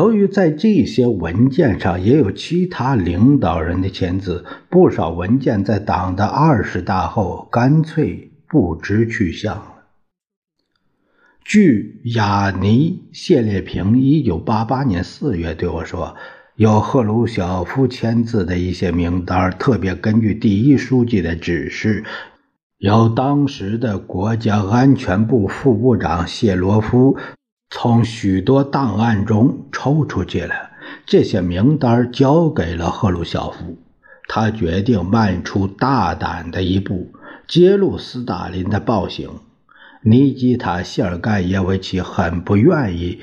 由于在这些文件上也有其他领导人的签字，不少文件在党的二十大后干脆不知去向了。据雅尼谢列平一九八八年四月对我说。有赫鲁晓夫签字的一些名单，特别根据第一书记的指示，由当时的国家安全部副部长谢罗夫从许多档案中抽出去了。这些名单交给了赫鲁晓夫，他决定迈出大胆的一步，揭露斯大林的暴行。尼基塔·谢尔盖耶维奇很不愿意。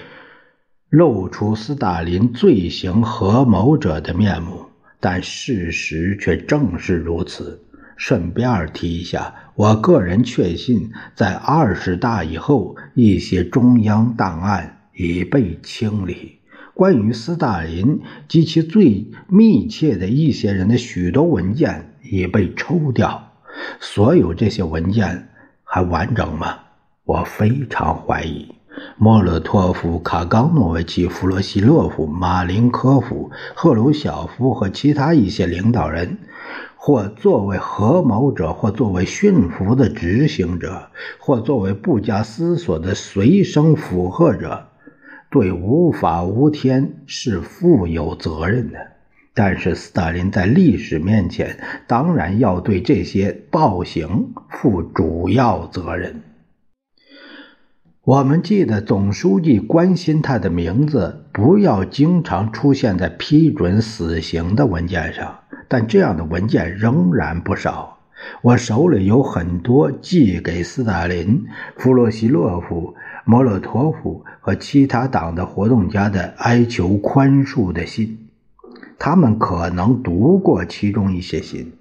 露出斯大林罪行合谋者的面目，但事实却正是如此。顺便提一下，我个人确信，在二十大以后，一些中央档案已被清理，关于斯大林及其最密切的一些人的许多文件已被抽掉。所有这些文件还完整吗？我非常怀疑。莫洛托夫、卡冈诺维奇、弗罗西洛夫、马林科夫、赫鲁晓夫和其他一些领导人，或作为合谋者，或作为驯服的执行者，或作为不加思索的随声附和者，对无法无天是负有责任的。但是，斯大林在历史面前，当然要对这些暴行负主要责任。我们记得总书记关心他的名字不要经常出现在批准死刑的文件上，但这样的文件仍然不少。我手里有很多寄给斯大林、弗洛西洛夫、莫洛托夫和其他党的活动家的哀求宽恕的信，他们可能读过其中一些信，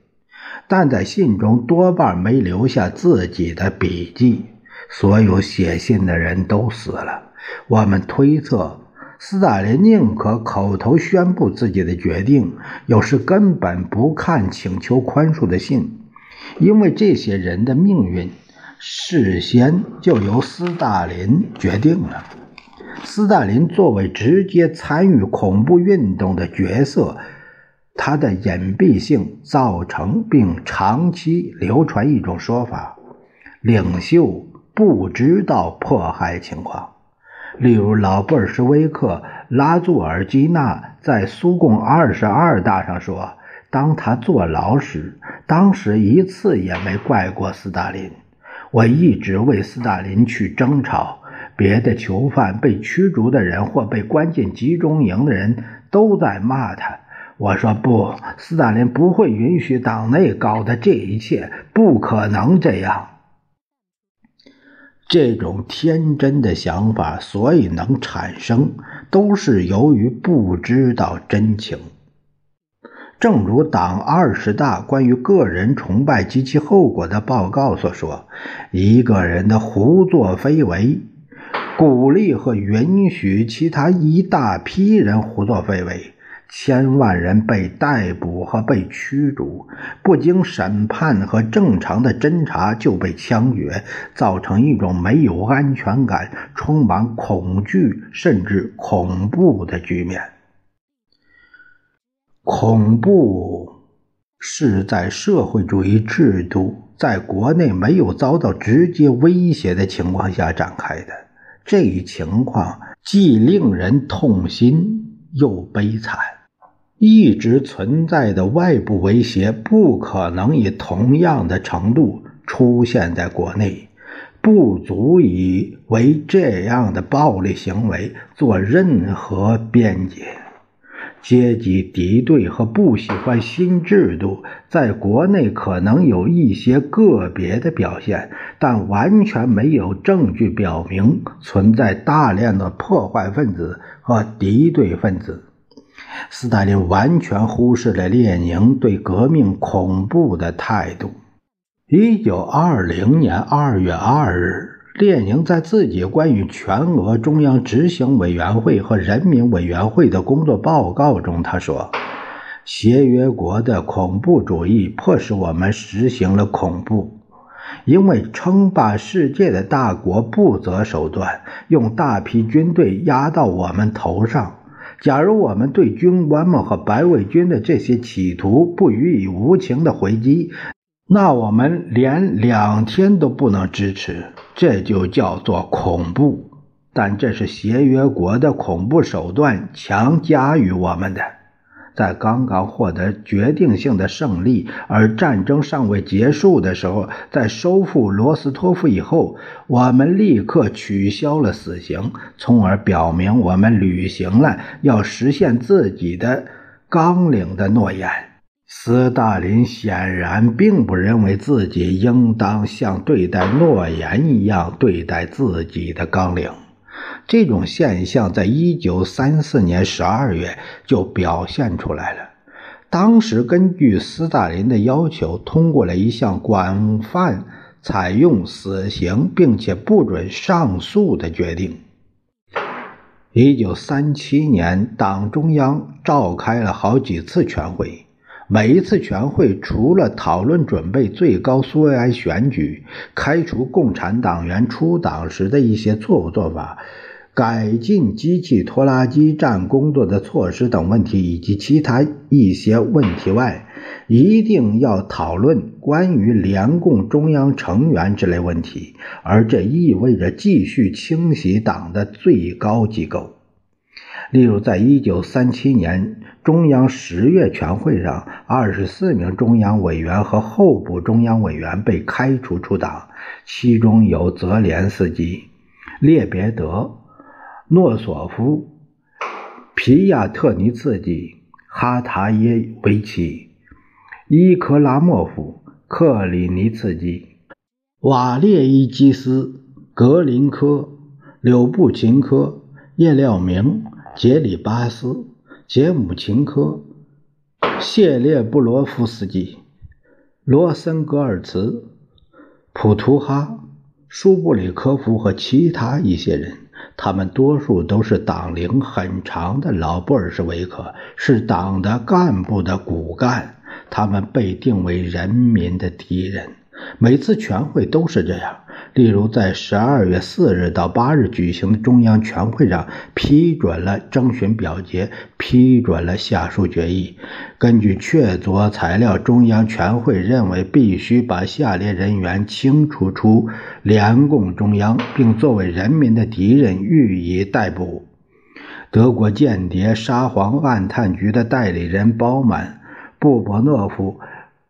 但在信中多半没留下自己的笔记。所有写信的人都死了。我们推测，斯大林宁可口头宣布自己的决定，有时根本不看请求宽恕的信，因为这些人的命运事先就由斯大林决定了。斯大林作为直接参与恐怖运动的角色，他的隐蔽性造成并长期流传一种说法：领袖。不知道迫害情况，例如老布尔什维克拉祖尔基纳在苏共二十二大上说，当他坐牢时，当时一次也没怪过斯大林。我一直为斯大林去争吵，别的囚犯、被驱逐的人或被关进集中营的人都在骂他。我说不，斯大林不会允许党内搞的这一切，不可能这样。这种天真的想法，所以能产生，都是由于不知道真情。正如党二十大关于个人崇拜及其后果的报告所说：“一个人的胡作非为，鼓励和允许其他一大批人胡作非为。”千万人被逮捕和被驱逐，不经审判和正常的侦查就被枪决，造成一种没有安全感、充满恐惧甚至恐怖的局面。恐怖是在社会主义制度在国内没有遭到直接威胁的情况下展开的。这一情况既令人痛心又悲惨。一直存在的外部威胁不可能以同样的程度出现在国内，不足以为这样的暴力行为做任何辩解。阶级敌对和不喜欢新制度，在国内可能有一些个别的表现，但完全没有证据表明存在大量的破坏分子和敌对分子。斯大林完全忽视了列宁对革命恐怖的态度。一九二零年二月二日。列宁在自己关于全俄中央执行委员会和人民委员会的工作报告中，他说：“协约国的恐怖主义迫使我们实行了恐怖，因为称霸世界的大国不择手段，用大批军队压到我们头上。假如我们对军官们和白卫军的这些企图不予以无情的回击，那我们连两天都不能支持。”这就叫做恐怖，但这是协约国的恐怖手段强加于我们的。在刚刚获得决定性的胜利，而战争尚未结束的时候，在收复罗斯托夫以后，我们立刻取消了死刑，从而表明我们履行了要实现自己的纲领的诺言。斯大林显然并不认为自己应当像对待诺言一样对待自己的纲领。这种现象在1934年12月就表现出来了。当时，根据斯大林的要求，通过了一项广泛采用死刑并且不准上诉的决定。1937年，党中央召开了好几次全会。每一次全会，除了讨论准备最高苏维埃选举、开除共产党员出党时的一些错误做法、改进机器拖拉机站工作的措施等问题，以及其他一些问题外，一定要讨论关于联共中央成员之类问题，而这意味着继续清洗党的最高机构。例如，在一九三七年中央十月全会上，二十四名中央委员和候补中央委员被开除出党，其中有泽连斯基、列别德、诺索夫、皮亚特尼茨基、哈塔耶维奇、伊克拉莫夫、克里尼茨基、瓦列伊基斯、格林科、柳布琴科、叶廖明。杰里巴斯、杰姆琴科、谢列布罗夫斯基、罗森格尔茨、普图哈、舒布里科夫和其他一些人，他们多数都是党龄很长的老布尔什维克，是党的干部的骨干，他们被定为人民的敌人。每次全会都是这样。例如，在十二月四日到八日举行的中央全会上，批准了征询表决，批准了下述决议。根据确凿材料，中央全会认为必须把下列人员清除出联共中央，并作为人民的敌人予以逮捕：德国间谍沙皇暗探局的代理人包满、布伯诺夫、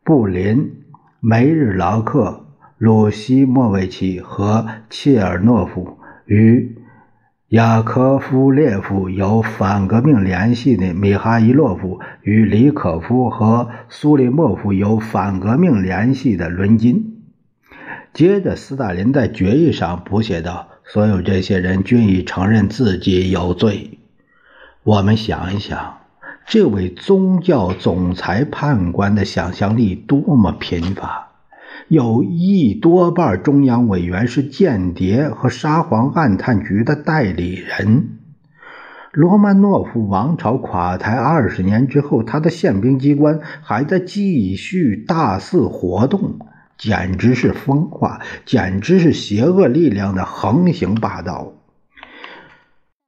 布林、梅日劳克。鲁西莫维奇和切尔诺夫与雅科夫列夫有反革命联系的米哈伊洛夫与里可夫和苏利莫夫有反革命联系的伦金。接着，斯大林在决议上补写道：“所有这些人均已承认自己有罪。”我们想一想，这位宗教总裁判官的想象力多么贫乏！有一多半中央委员是间谍和沙皇暗探局的代理人。罗曼诺夫王朝垮台二十年之后，他的宪兵机关还在继续大肆活动，简直是疯话，简直是邪恶力量的横行霸道。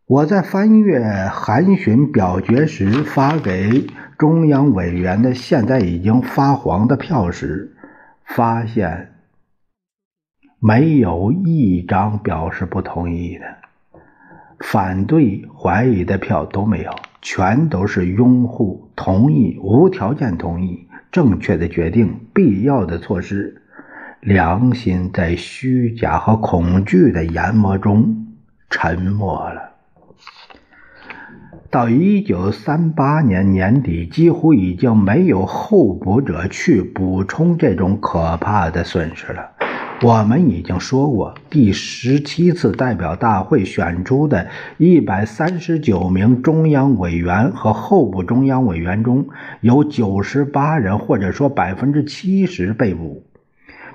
我在翻阅函询表决时发给中央委员的现在已经发黄的票时。发现没有一张表示不同意的，反对、怀疑的票都没有，全都是拥护、同意、无条件同意、正确的决定、必要的措施。良心在虚假和恐惧的研磨中沉默了。到一九三八年年底，几乎已经没有候补者去补充这种可怕的损失了。我们已经说过，第十七次代表大会选出的一百三十九名中央委员和候补中央委员中有九十八人，或者说百分之七十被捕，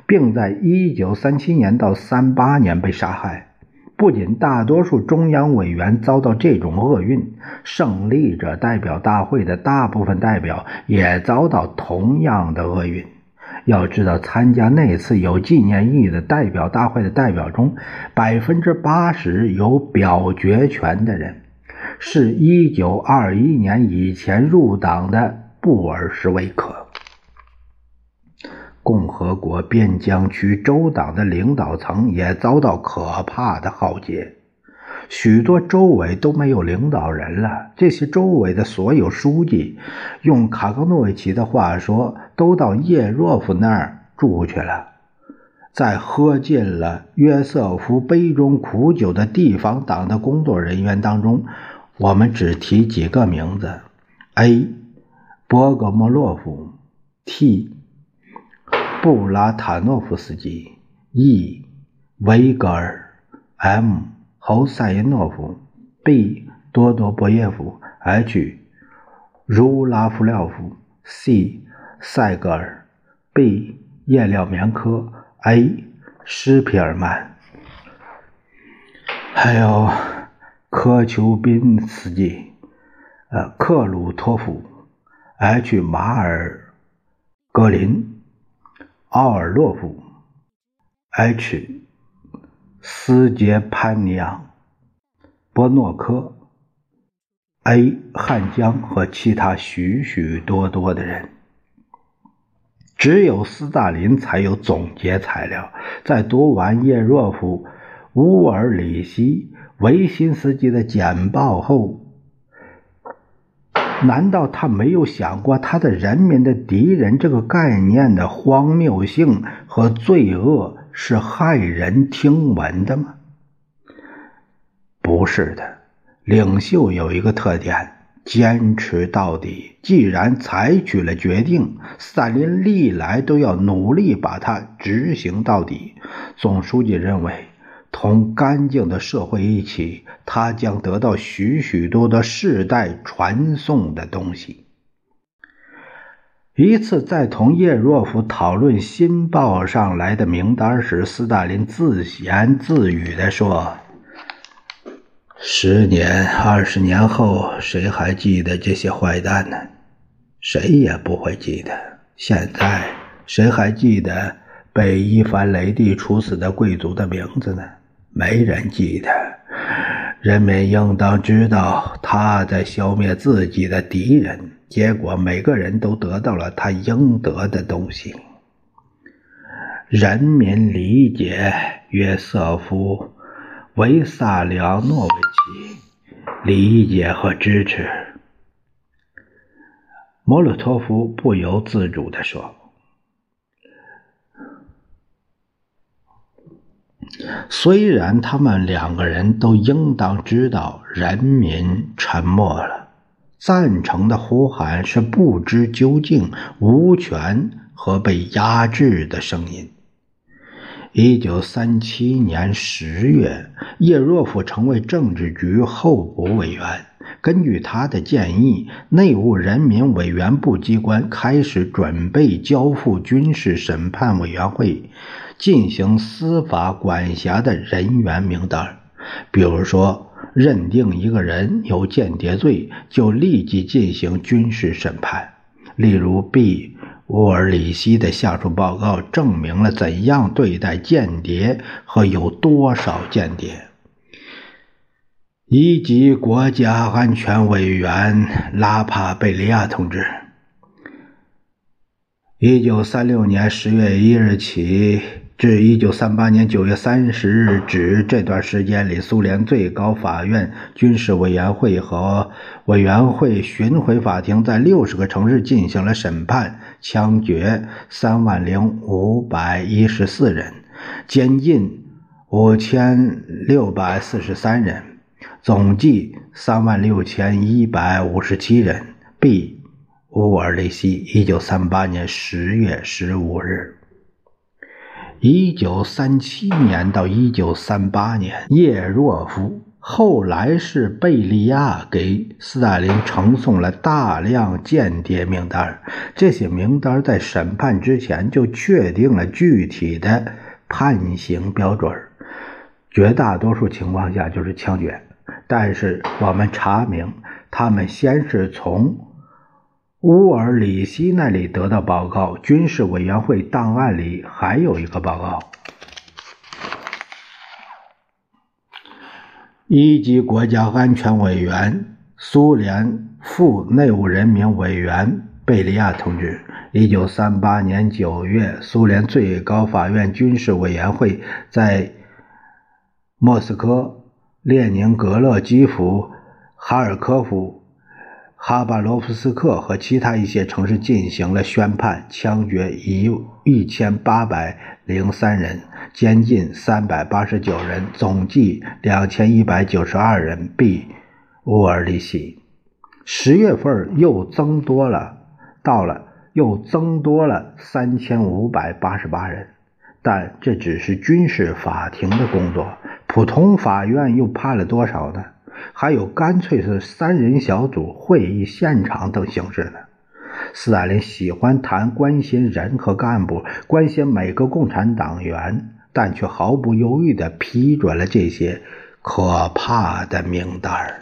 并在一九三七年到三八年被杀害。不仅大多数中央委员遭到这种厄运，胜利者代表大会的大部分代表也遭到同样的厄运。要知道，参加那次有纪念意义的代表大会的代表中，百分之八十有表决权的人，是一九二一年以前入党的布尔什维克。共和国边疆区州党的领导层也遭到可怕的浩劫，许多州委都没有领导人了。这些州委的所有书记，用卡冈诺维奇的话说，都到叶若夫那儿住去了。在喝尽了约瑟夫杯中苦酒的地方党的工作人员当中，我们只提几个名字：A. 波格莫洛夫，T. 布拉塔诺夫斯基、E. 维格尔、M. 侯赛因诺夫、B. 多多博耶夫、H. 茹拉夫廖夫、C. 塞格尔、B. 叶廖棉科、A. 施皮尔曼，还有科丘宾斯基、呃克鲁托夫、H. 马尔格林。奥尔洛夫、H. 斯杰潘尼昂、波诺科、A. 汉江和其他许许多多的人，只有斯大林才有总结材料。在读完叶若夫、乌尔里希、维辛斯基的简报后。难道他没有想过他的人民的敌人这个概念的荒谬性和罪恶是骇人听闻的吗？不是的，领袖有一个特点：坚持到底。既然采取了决定，斯大林历来都要努力把它执行到底。总书记认为。同干净的社会一起，他将得到许许多多世代传颂的东西。一次在同叶若夫讨论新报上来的名单时，斯大林自言自语地说：“十年、二十年后，谁还记得这些坏蛋呢？谁也不会记得。现在，谁还记得被伊凡雷帝处死的贵族的名字呢？”没人记得，人民应当知道他在消灭自己的敌人，结果每个人都得到了他应得的东西。人民理解约瑟夫·维萨里昂诺维奇，理解和支持。莫洛托夫不由自主地说。虽然他们两个人都应当知道，人民沉默了，赞成的呼喊是不知究竟、无权和被压制的声音。一九三七年十月，叶若夫成为政治局候补委员。根据他的建议，内务人民委员部机关开始准备交付军事审判委员会。进行司法管辖的人员名单，比如说认定一个人有间谍罪，就立即进行军事审判。例如，B. 乌尔里希的下属报告证明了怎样对待间谍和有多少间谍。一级国家安全委员拉帕贝利亚同志，一九三六年十月一日起。至一九三八年九月三十日止这段时间里，苏联最高法院军事委员会和委员会巡回法庭在六十个城市进行了审判，枪决三万零五百一十四人，监禁五千六百四十三人，总计三万六千一百五十七人。B. 乌尔利希，一九三八年十月十五日。一九三七年到一九三八年，叶若夫。后来是贝利亚给斯大林呈送了大量间谍名单，这些名单在审判之前就确定了具体的判刑标准，绝大多数情况下就是枪决。但是我们查明，他们先是从乌尔里希那里得到报告，军事委员会档案里还有一个报告。一级国家安全委员、苏联副内务人民委员贝利亚同志，一九三八年九月，苏联最高法院军事委员会在莫斯科、列宁格勒基辅、哈尔科夫、哈巴罗夫斯克和其他一些城市进行了宣判，枪决一一千八百零三人。监禁三百八十九人，总计两千一百九十二人毙乌尔里希。十月份又增多了，到了又增多了三千五百八十八人，但这只是军事法庭的工作，普通法院又判了多少呢？还有干脆是三人小组会议现场等形式呢？斯大林喜欢谈关心人和干部，关心每个共产党员。但却毫不犹豫地批准了这些可怕的名单儿。